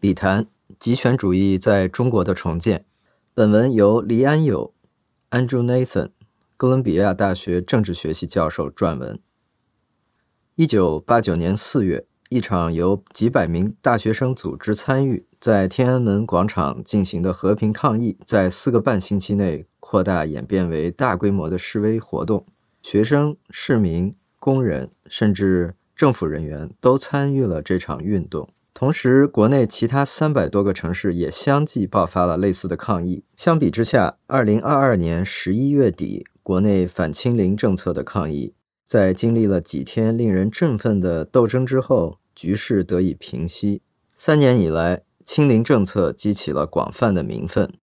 笔谈极权主义在中国的重建。本文由黎安友 （Andrew Nathan） 哥伦比亚大学政治学系教授撰文。一九八九年四月，一场由几百名大学生组织参与，在天安门广场进行的和平抗议，在四个半星期内扩大演变为大规模的示威活动。学生、市民、工人，甚至政府人员都参与了这场运动。同时，国内其他三百多个城市也相继爆发了类似的抗议。相比之下，二零二二年十一月底，国内反清零政策的抗议，在经历了几天令人振奋的斗争之后，局势得以平息。三年以来，清零政策激起了广泛的民愤，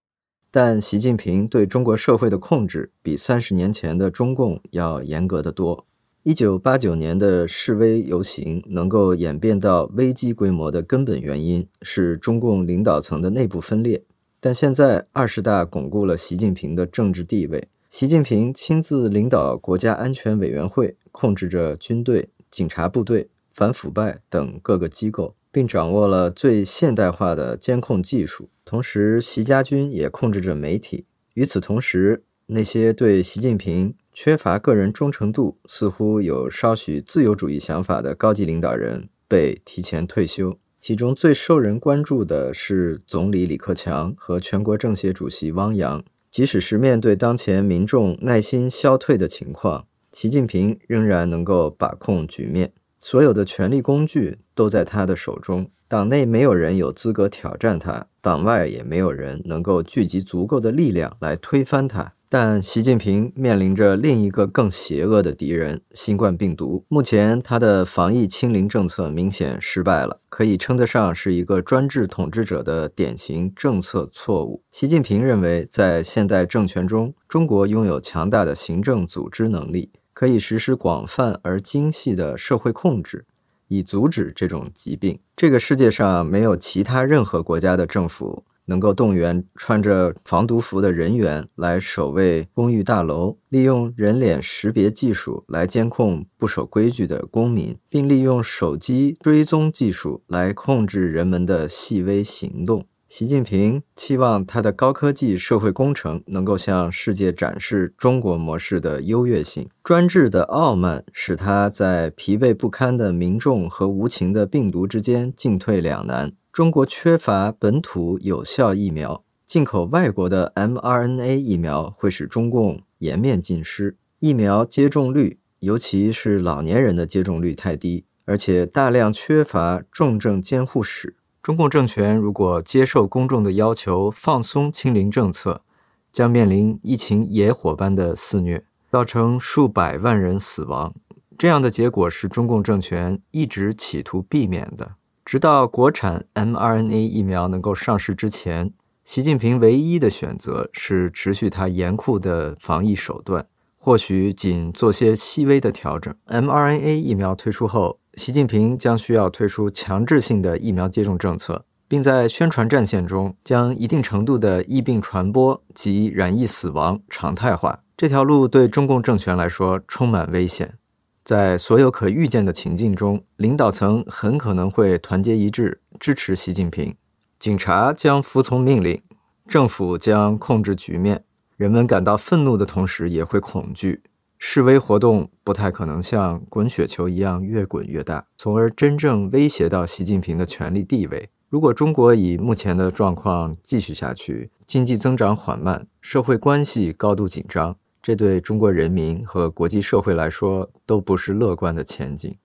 但习近平对中国社会的控制比三十年前的中共要严格的多。一九八九年的示威游行能够演变到危机规模的根本原因是中共领导层的内部分裂。但现在二十大巩固了习近平的政治地位，习近平亲自领导国家安全委员会，控制着军队、警察部队、反腐败等各个机构，并掌握了最现代化的监控技术。同时，习家军也控制着媒体。与此同时，那些对习近平缺乏个人忠诚度、似乎有稍许自由主义想法的高级领导人被提前退休，其中最受人关注的是总理李克强和全国政协主席汪洋。即使是面对当前民众耐心消退的情况，习近平仍然能够把控局面，所有的权力工具都在他的手中。党内没有人有资格挑战他，党外也没有人能够聚集足够的力量来推翻他。但习近平面临着另一个更邪恶的敌人——新冠病毒。目前，他的防疫清零政策明显失败了，可以称得上是一个专制统治者的典型政策错误。习近平认为，在现代政权中，中国拥有强大的行政组织能力，可以实施广泛而精细的社会控制，以阻止这种疾病。这个世界上没有其他任何国家的政府。能够动员穿着防毒服的人员来守卫公寓大楼，利用人脸识别技术来监控不守规矩的公民，并利用手机追踪技术来控制人们的细微行动。习近平期望他的高科技社会工程能够向世界展示中国模式的优越性。专制的傲慢使他在疲惫不堪的民众和无情的病毒之间进退两难。中国缺乏本土有效疫苗，进口外国的 mRNA 疫苗会使中共颜面尽失。疫苗接种率，尤其是老年人的接种率太低，而且大量缺乏重症监护室。中共政权如果接受公众的要求放松清零政策，将面临疫情野火般的肆虐，造成数百万人死亡。这样的结果是中共政权一直企图避免的。直到国产 mRNA 疫苗能够上市之前，习近平唯一的选择是持续他严酷的防疫手段，或许仅做些细微的调整。mRNA 疫苗推出后，习近平将需要推出强制性的疫苗接种政策，并在宣传战线中将一定程度的疫病传播及染疫死亡常态化。这条路对中共政权来说充满危险。在所有可预见的情境中，领导层很可能会团结一致支持习近平，警察将服从命令，政府将控制局面。人们感到愤怒的同时也会恐惧，示威活动不太可能像滚雪球一样越滚越大，从而真正威胁到习近平的权力地位。如果中国以目前的状况继续下去，经济增长缓慢，社会关系高度紧张。这对中国人民和国际社会来说都不是乐观的前景。